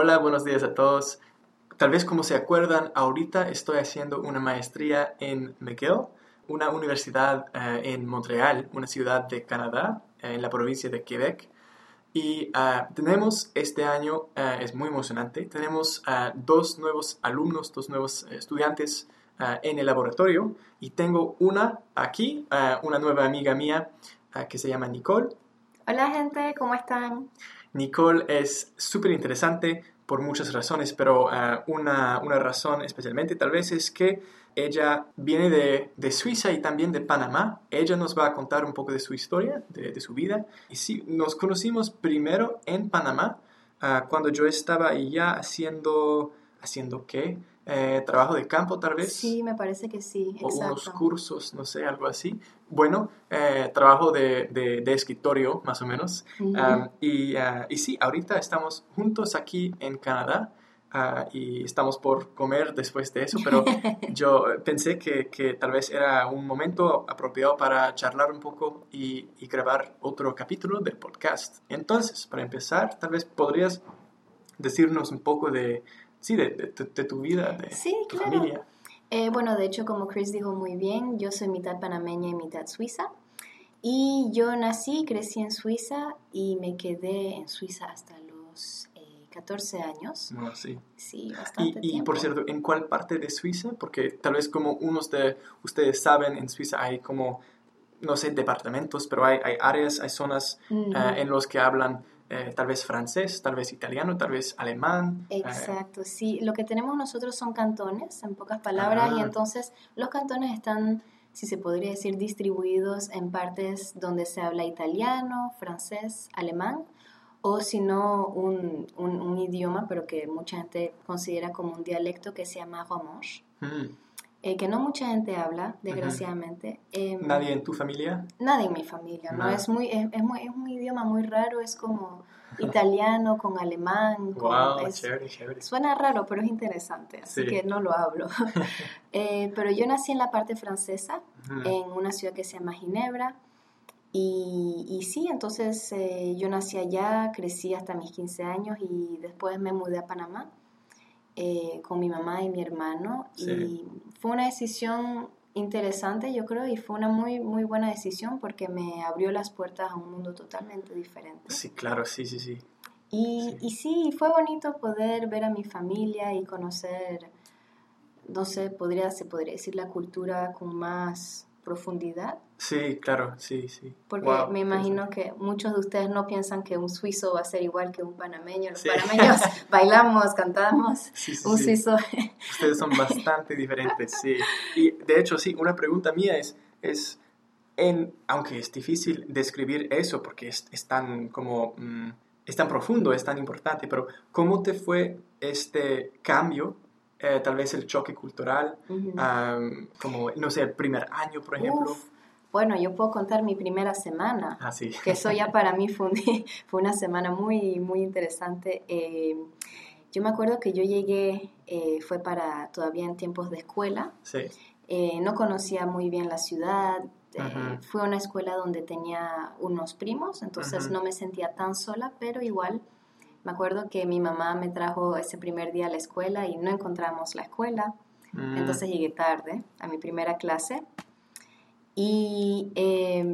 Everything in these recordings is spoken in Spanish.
Hola, buenos días a todos. Tal vez como se acuerdan, ahorita estoy haciendo una maestría en McGill, una universidad eh, en Montreal, una ciudad de Canadá, eh, en la provincia de Quebec. Y ah, tenemos este año, eh, es muy emocionante, tenemos ah, dos nuevos alumnos, dos nuevos estudiantes ah, en el laboratorio. Y tengo una aquí, una nueva amiga mía que se llama Nicole. Hola gente, ¿cómo están? Nicole es súper interesante por muchas razones, pero eh, una, una, razón especialmente tal vez es que ella viene de, de, Suiza y también de Panamá. Ella nos va a contar un poco de su historia, de, de su vida. Y sí, nos conocimos primero en Panamá, uh, cuando yo estaba ya haciendo, ¿haciendo qué? Eh, trabajo de campo tal vez. Sí, me parece que sí. O unos cursos, no sé, algo así. Bueno, eh, trabajo de, de, escritorio más o menos. y, uh, y, sí, ahorita estamos juntos aquí en Canadá. Uh, y estamos por comer después de eso, pero yo pensé que, que, tal vez era un momento apropiado para charlar un poco y, y grabar otro capítulo del podcast. Entonces, para empezar, tal vez podrías decirnos un poco de, sí, de, de, tu vida, de sí, tu claro. familia. Eh, bueno, de hecho, como Chris dijo muy bien, yo soy mitad panameña y mitad suiza. Y yo nací, crecí en Suiza y me quedé en Suiza hasta los eh, 14 años. Bueno, sí. Sí, bastante y, y tiempo. por cierto, ¿en cuál parte de Suiza? Porque tal vez como unos de ustedes saben, en Suiza hay como, no sé, departamentos, pero hay, hay áreas, hay zonas eh, en los que hablan eh, tal vez francés, tal vez italiano, tal vez alemán. eh, Exacto, sí. Lo que tenemos nosotros son cantones, en pocas palabras, y Ah. entonces los cantones están, si se podría decir, distribuidos en partes donde se habla italiano, francés, alemán, o si no, un, un- un idioma, pero que mucha gente considera como un dialecto que se llama romanche, mm. Eh, que no mucha gente habla, desgraciadamente. Em, ¿Nadie en tu familia? Nadie en mi familia, ¿no? Es, muy, es, es muy, es un idioma muy raro, es como italiano con alemán. Con, Wow, es- chévere, chévere. Suena raro, pero es interesante, así Sí. que no lo hablo. Eh, pero yo nací en la parte francesa, en una ciudad que se llama Ginebra. Y, y sí, entonces eh, yo nací allá, crecí hasta mis 15 años y después me mudé a Panamá eh, con mi mamá y mi hermano. Sí. Y fue una decisión interesante, yo creo, y fue una muy, muy buena decisión porque me abrió las puertas a un mundo totalmente diferente. Sí, claro, sí, sí, sí. Y, Sí. y sí, fue bonito poder ver a mi familia y conocer, no sé, podría, se podría decir la cultura con más profundidad, Sí, claro, sí, sí. porque Wow, me imagino que muchos de ustedes no piensan que un suizo va a ser igual que un panameño. Los Sí. panameños bailamos, cantamos, Sí, sí, un suizo... Ustedes son bastante diferentes, sí. Y de hecho, sí, una pregunta mía es, es en, aunque es difícil describir eso porque es, es tan como, mm, es tan profundo, es tan importante, pero ¿cómo te fue este cambio, eh, tal vez el choque cultural, Ujú. am, como, no sé, el primer año, por ejemplo? Uf, bueno, yo puedo contar mi primera semana. Ah, sí. que eso ya para mí fue, un- fue una semana muy, muy interesante. Eh, yo me acuerdo que yo llegué, eh, fue para todavía en tiempos de escuela, Sí, Eh, no conocía muy bien la ciudad, eh, fue una escuela donde tenía unos primos, entonces no me sentía tan sola, pero igual me acuerdo que mi mamá me trajo ese primer día a la escuela y no encontramos la escuela. Mm, Entonces llegué tarde a mi primera clase. Y eh,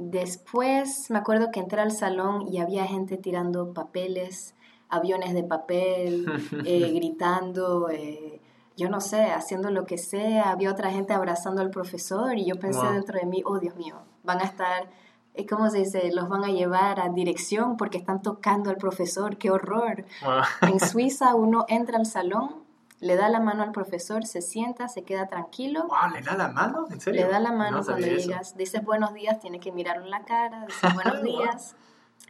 después me acuerdo que entré al salón y había gente tirando papeles, aviones de papel, eh, gritando, eh, yo no sé, haciendo lo que sea. Había otra gente abrazando al profesor y yo pensé Wow. dentro de mí, oh Dios mío, van a estar, eh, ¿cómo se dice? Los van a llevar a dirección porque están tocando al profesor, qué horror. wow. En Suiza uno entra al salón, le da la mano al profesor, se sienta, se queda tranquilo, Wow, ¿le da la mano? ¿En serio? le da la mano No cuando eso. llegas, dices buenos días, tiene que mirarlo en la cara, dices buenos días,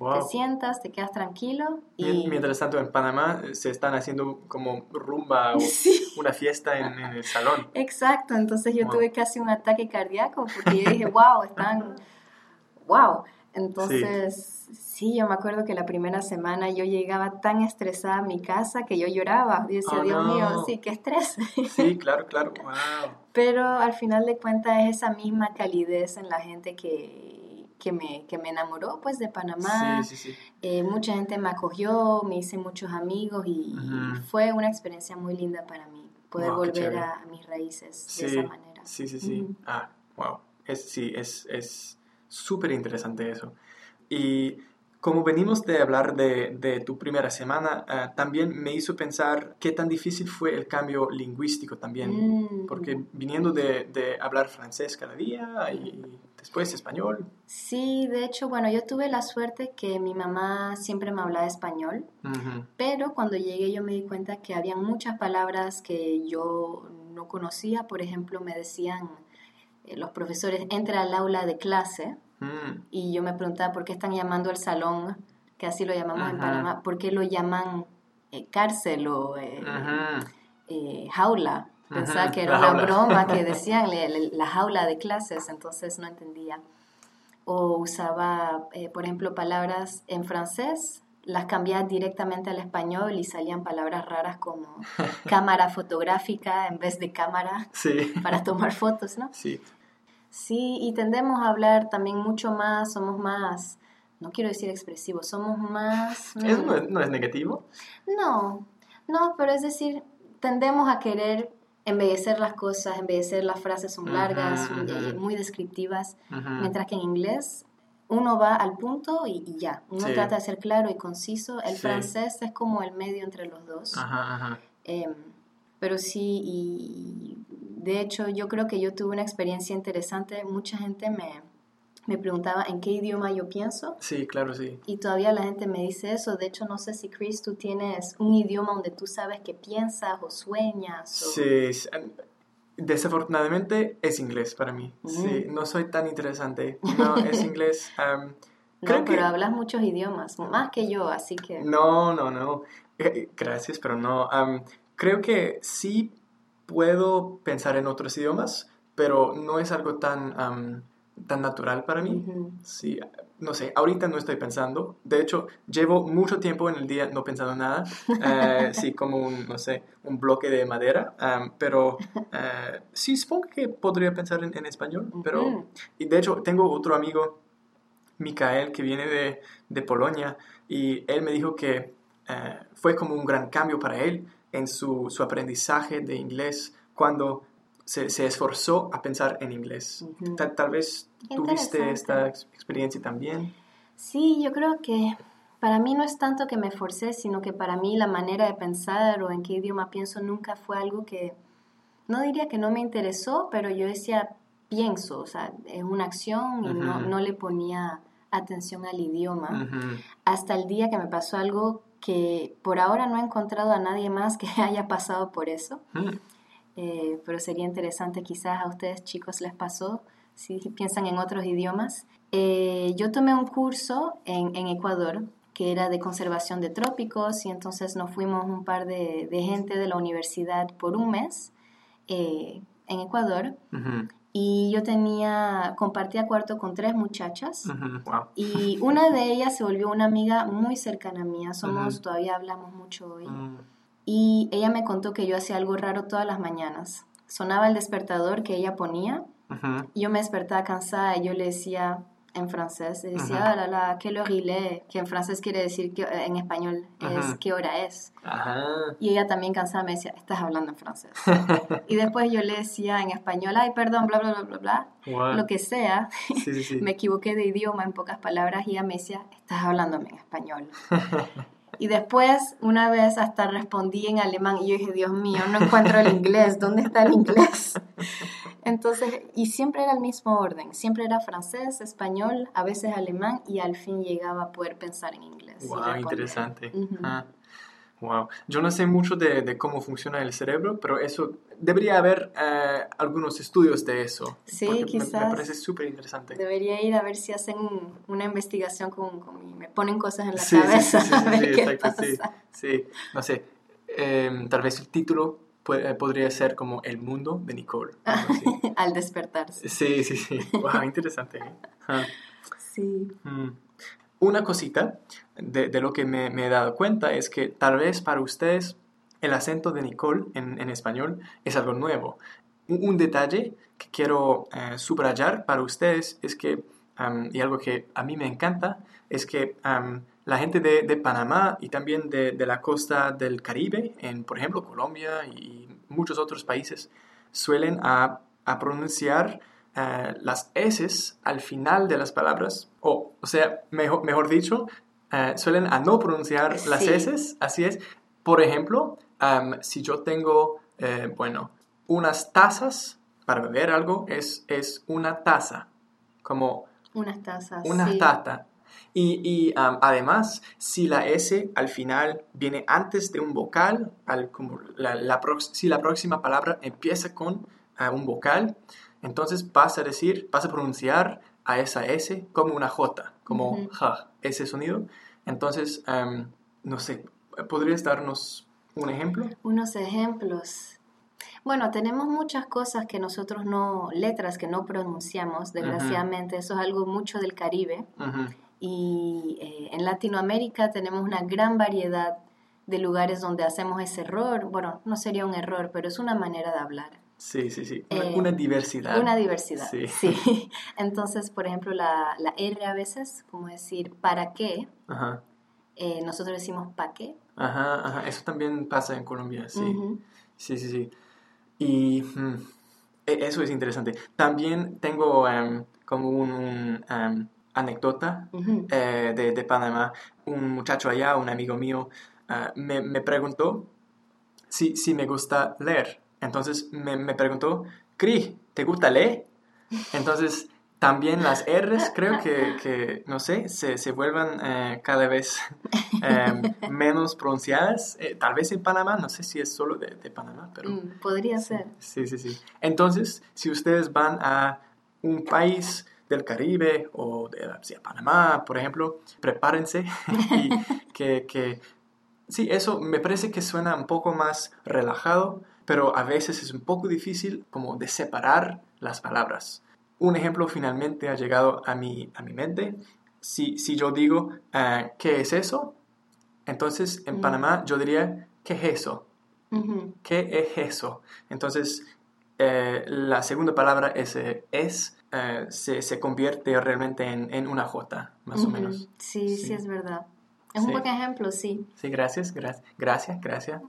Wow. te sientas, te quedas tranquilo y... Mientras tanto, en Panamá eh, se están haciendo como rumba o Sí, una fiesta en, en el salón. exacto, entonces yo Wow. tuve casi un ataque cardíaco porque yo dije, wow, están... Wow, entonces sí. yo me acuerdo que la primera semana yo llegaba tan estresada a mi casa que yo lloraba, y decía, Oh, Dios no. mío, sí, qué estrés. Sí, claro, claro. Wow. Pero al final de cuentas es esa misma calidez en la gente que, que me, que me enamoró pues de Panamá. Sí, sí, sí. Eh, mucha gente me acogió, me hice muchos amigos y, Ujú. fue una experiencia muy linda para mí poder Wow, volver a, a mis raíces Sí, de esa manera. sí, sí, sí. Ujú. Ah, wow. Es, sí, es es súper interesante eso. Y como venimos de hablar de, de tu primera semana, ah, también me hizo pensar qué tan difícil fue el cambio lingüístico también. Mm. Porque viniendo de, de hablar francés cada día y después español. Sí, de hecho, bueno, yo tuve la suerte que mi mamá siempre me hablaba español, pero cuando llegué yo me di cuenta que había muchas palabras que yo no conocía. Por ejemplo, me decían los profesores, entra al aula de clase Mm, y yo me preguntaba por qué están llamando el salón, que así lo llamamos en. Panamá, por qué lo llaman eh, cárcel o eh, eh, jaula. Pensaba que la era una jaula. broma que decían le- le- la jaula de clases, entonces no entendía. O usaba, eh, por ejemplo, palabras en francés, las cambiaba directamente al español y salían palabras raras como cámara fotográfica en vez de cámara Sí. para tomar fotos, ¿no? Sí. Sí, y tendemos a hablar también mucho más, somos más, no quiero decir expresivos, somos más... Eso mm, no es, no es negativo. no, no, pero es decir, tendemos a querer embellecer las cosas, embellecer las frases son largas, eh, muy descriptivas, mientras que en inglés uno va al punto y, y ya, uno Sí. trata de ser claro y conciso, el Sí. francés es como el medio entre los dos, Ajá, ajá. Em, pero sí, y de hecho yo creo que yo tuve una experiencia interesante, mucha gente me, me preguntaba en qué idioma yo pienso. Sí, claro, sí. Y todavía la gente me dice eso. De hecho, no sé si, Chris, tú tienes un idioma donde tú sabes que piensas o sueñas. O... Sí, sí, desafortunadamente es inglés para mí. Sí, Mm. no soy tan interesante. No, es inglés. No, creo pero que... hablas muchos idiomas, más que yo, así que... No, no, no. Eh, Gracias, pero no. Em, creo que sí puedo pensar en otros idiomas, pero no es algo tan, em, tan natural para mí. Ujú. Sí, no sé, ahorita no estoy pensando. De hecho, llevo mucho tiempo en el día no pensando nada. Eh, sí, como un, no sé, un bloque de madera. am, pero eh, sí, supongo que podría pensar en, en español. Pero, Ujú. y de hecho, tengo otro amigo, Mikael, que viene de, de Polonia. Y él me dijo que eh, fue como un gran cambio para él en su, su aprendizaje de inglés cuando se, se esforzó a pensar en inglés. Tal, tal vez tuviste esta ex- experiencia también. Sí, yo creo que para mí no es tanto que me forcé, sino que para mí la manera de pensar o en qué idioma pienso nunca fue algo que, no diría que no me interesó, pero yo decía, pienso, o sea, es una acción y no, no le ponía atención al idioma. Hasta el día que me pasó algo que por ahora no he encontrado a nadie más que haya pasado por eso. Mm. Eh, pero sería interesante quizás a ustedes chicos les pasó si piensan en otros idiomas. Eh, yo tomé un curso en, en Ecuador que era de conservación de trópicos y entonces nos fuimos un par de, de gente de la universidad por un mes eh, en Ecuador Ujú. y yo tenía, compartía cuarto con tres muchachas Ujú. Wow. y una de ellas se volvió una amiga muy cercana mía, somos, Ujú. todavía hablamos mucho hoy. Y ella me contó que yo hacía algo raro todas las mañanas. Sonaba el despertador que ella ponía. Ujú. Yo me despertaba cansada y yo le decía en francés, le decía, ah, la, la, quelle heure il est", que en francés quiere decir, que, en español es qué hora es. Y ella también cansada me decía, estás hablando en francés. y después yo le decía en español, ay, perdón, bla, bla, bla, bla, bla, Wow. lo que sea. Sí, sí. me equivoqué de idioma en pocas palabras y ella me decía, estás hablándome en español. Y después, una vez hasta respondí en alemán y yo dije, Dios mío, no encuentro el inglés, ¿dónde está el inglés? Entonces, y siempre era el mismo orden, siempre era francés, español, a veces alemán y al fin llegaba a poder pensar en inglés. Wow, interesante. Ah, Wow. Yo no sé mucho de, de cómo funciona el cerebro, pero eso debería haber eh, algunos estudios de eso. Sí, porque me- Me, quizás. parece súper interesante. Debería ir a ver si hacen un- una investigación con, con- y me ponen cosas en la Sí, cabeza sí, sí, a sí, ver sí, qué exacto, pasa. sí. No sé, em, tal vez el título puede- podría ser como El mundo de Nicole. Al despertarse. Sí, sí, sí. Wow, interesante. ¿eh? Ah. Sí. Mm. Una cosita de, de lo que me, he dado cuenta es que tal vez para ustedes el acento de Nicole en, en español es algo nuevo. Un, detalle que quiero eh, subrayar para ustedes es que y algo que a mí me encanta es que la gente de, Panamá y también de, la costa del Caribe, en por ejemplo Colombia y muchos otros países, suelen a, pronunciar eh, las S al final de las palabras, o, o sea, mejor, mejor dicho, eh, suelen a no pronunciar las S, así es. Por ejemplo, si yo tengo, eh, bueno, unas tazas para beber algo, es, es una taza, como... Unas tazas. Una taza. Y, además, si la S al final viene antes de un vocal, al, como la, si la próxima palabra empieza con uh, un vocal, entonces vas a decir, vas a pronunciar a esa S como una J, como ja, ese sonido. Entonces, no sé, ¿podrías darnos un ejemplo? Unos ejemplos. Bueno, tenemos muchas cosas que nosotros no, letras que no pronunciamos, desgraciadamente, eso es algo mucho del Caribe. Y eh, en Latinoamérica tenemos una gran variedad de lugares donde hacemos ese error. Bueno, no sería un error, pero es una manera de hablar. Sí, sí, sí. Una, eh, diversidad. Una diversidad, sí. Entonces, por ejemplo, la, la, R a veces, como decir, ¿para qué? Ajá. Eh, nosotros decimos ¿para qué? Ajá, ajá. Eso también pasa en Colombia, sí. Sí, sí, sí. Y mm, e, eso es interesante. También tengo em, como un, em, anécdota eh, de, de, Panamá. Un muchacho allá, un amigo mío, ah, me, me, preguntó si, si me gusta leer. Entonces me, me preguntó, Cri, ¿te gusta leer? Entonces también las R's creo que, que no sé, se, se vuelvan eh, cada vez em, menos pronunciadas. Eh, tal vez en Panamá, no sé si es solo de, de Panamá, pero... Mm, podría ser. Sí, sí, sí. Entonces, si ustedes van a un país del Caribe o de Panamá, por ejemplo, prepárense y que, que, sí, eso me parece que suena un poco más relajado, pero a veces es un poco difícil como de separar las palabras. Un ejemplo finalmente ha llegado a mi, a mi mente. Si, si yo digo, ah, ¿qué es eso? Entonces en mm. Panamá yo diría, ¿qué es eso? ¿Qué es eso? Entonces, eh, la segunda palabra es, es eh, se, se, convierte realmente en, en una J, más o menos. Sí, sí, es verdad. Es un buen ejemplo, sí. Sí, gracias, gracias, gracias, gracias.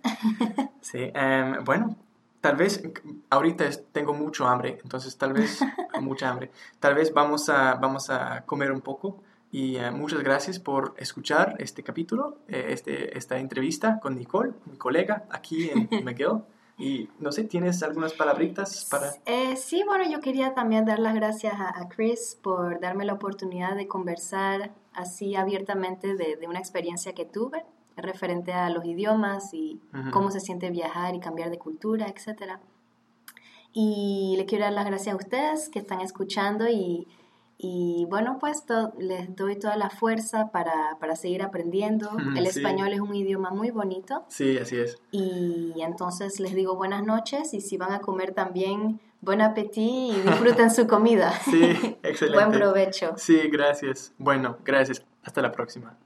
sí, em, bueno, tal vez ahorita tengo mucho hambre, entonces tal vez, mucha hambre, tal vez vamos a, vamos a comer un poco. Y eh, muchas gracias por escuchar este capítulo, eh, este, esta entrevista con Nicole, mi colega aquí en McGill. Y no sé, ¿tienes algunas palabritas para...? Eh, sí, bueno, yo quería también dar las gracias a, Chris por darme la oportunidad de conversar así abiertamente de, de una experiencia que tuve referente a los idiomas y cómo se siente viajar y cambiar de cultura, etc. Y le quiero dar las gracias a ustedes que están escuchando y y bueno, pues les doy toda la fuerza para, para seguir aprendiendo. El español es un idioma muy bonito. Sí, así es. Y entonces les digo buenas noches y si van a comer también, buen apetito y disfruten su comida. Sí, excelente. Buen provecho. Sí, gracias. Bueno, gracias. Hasta la próxima.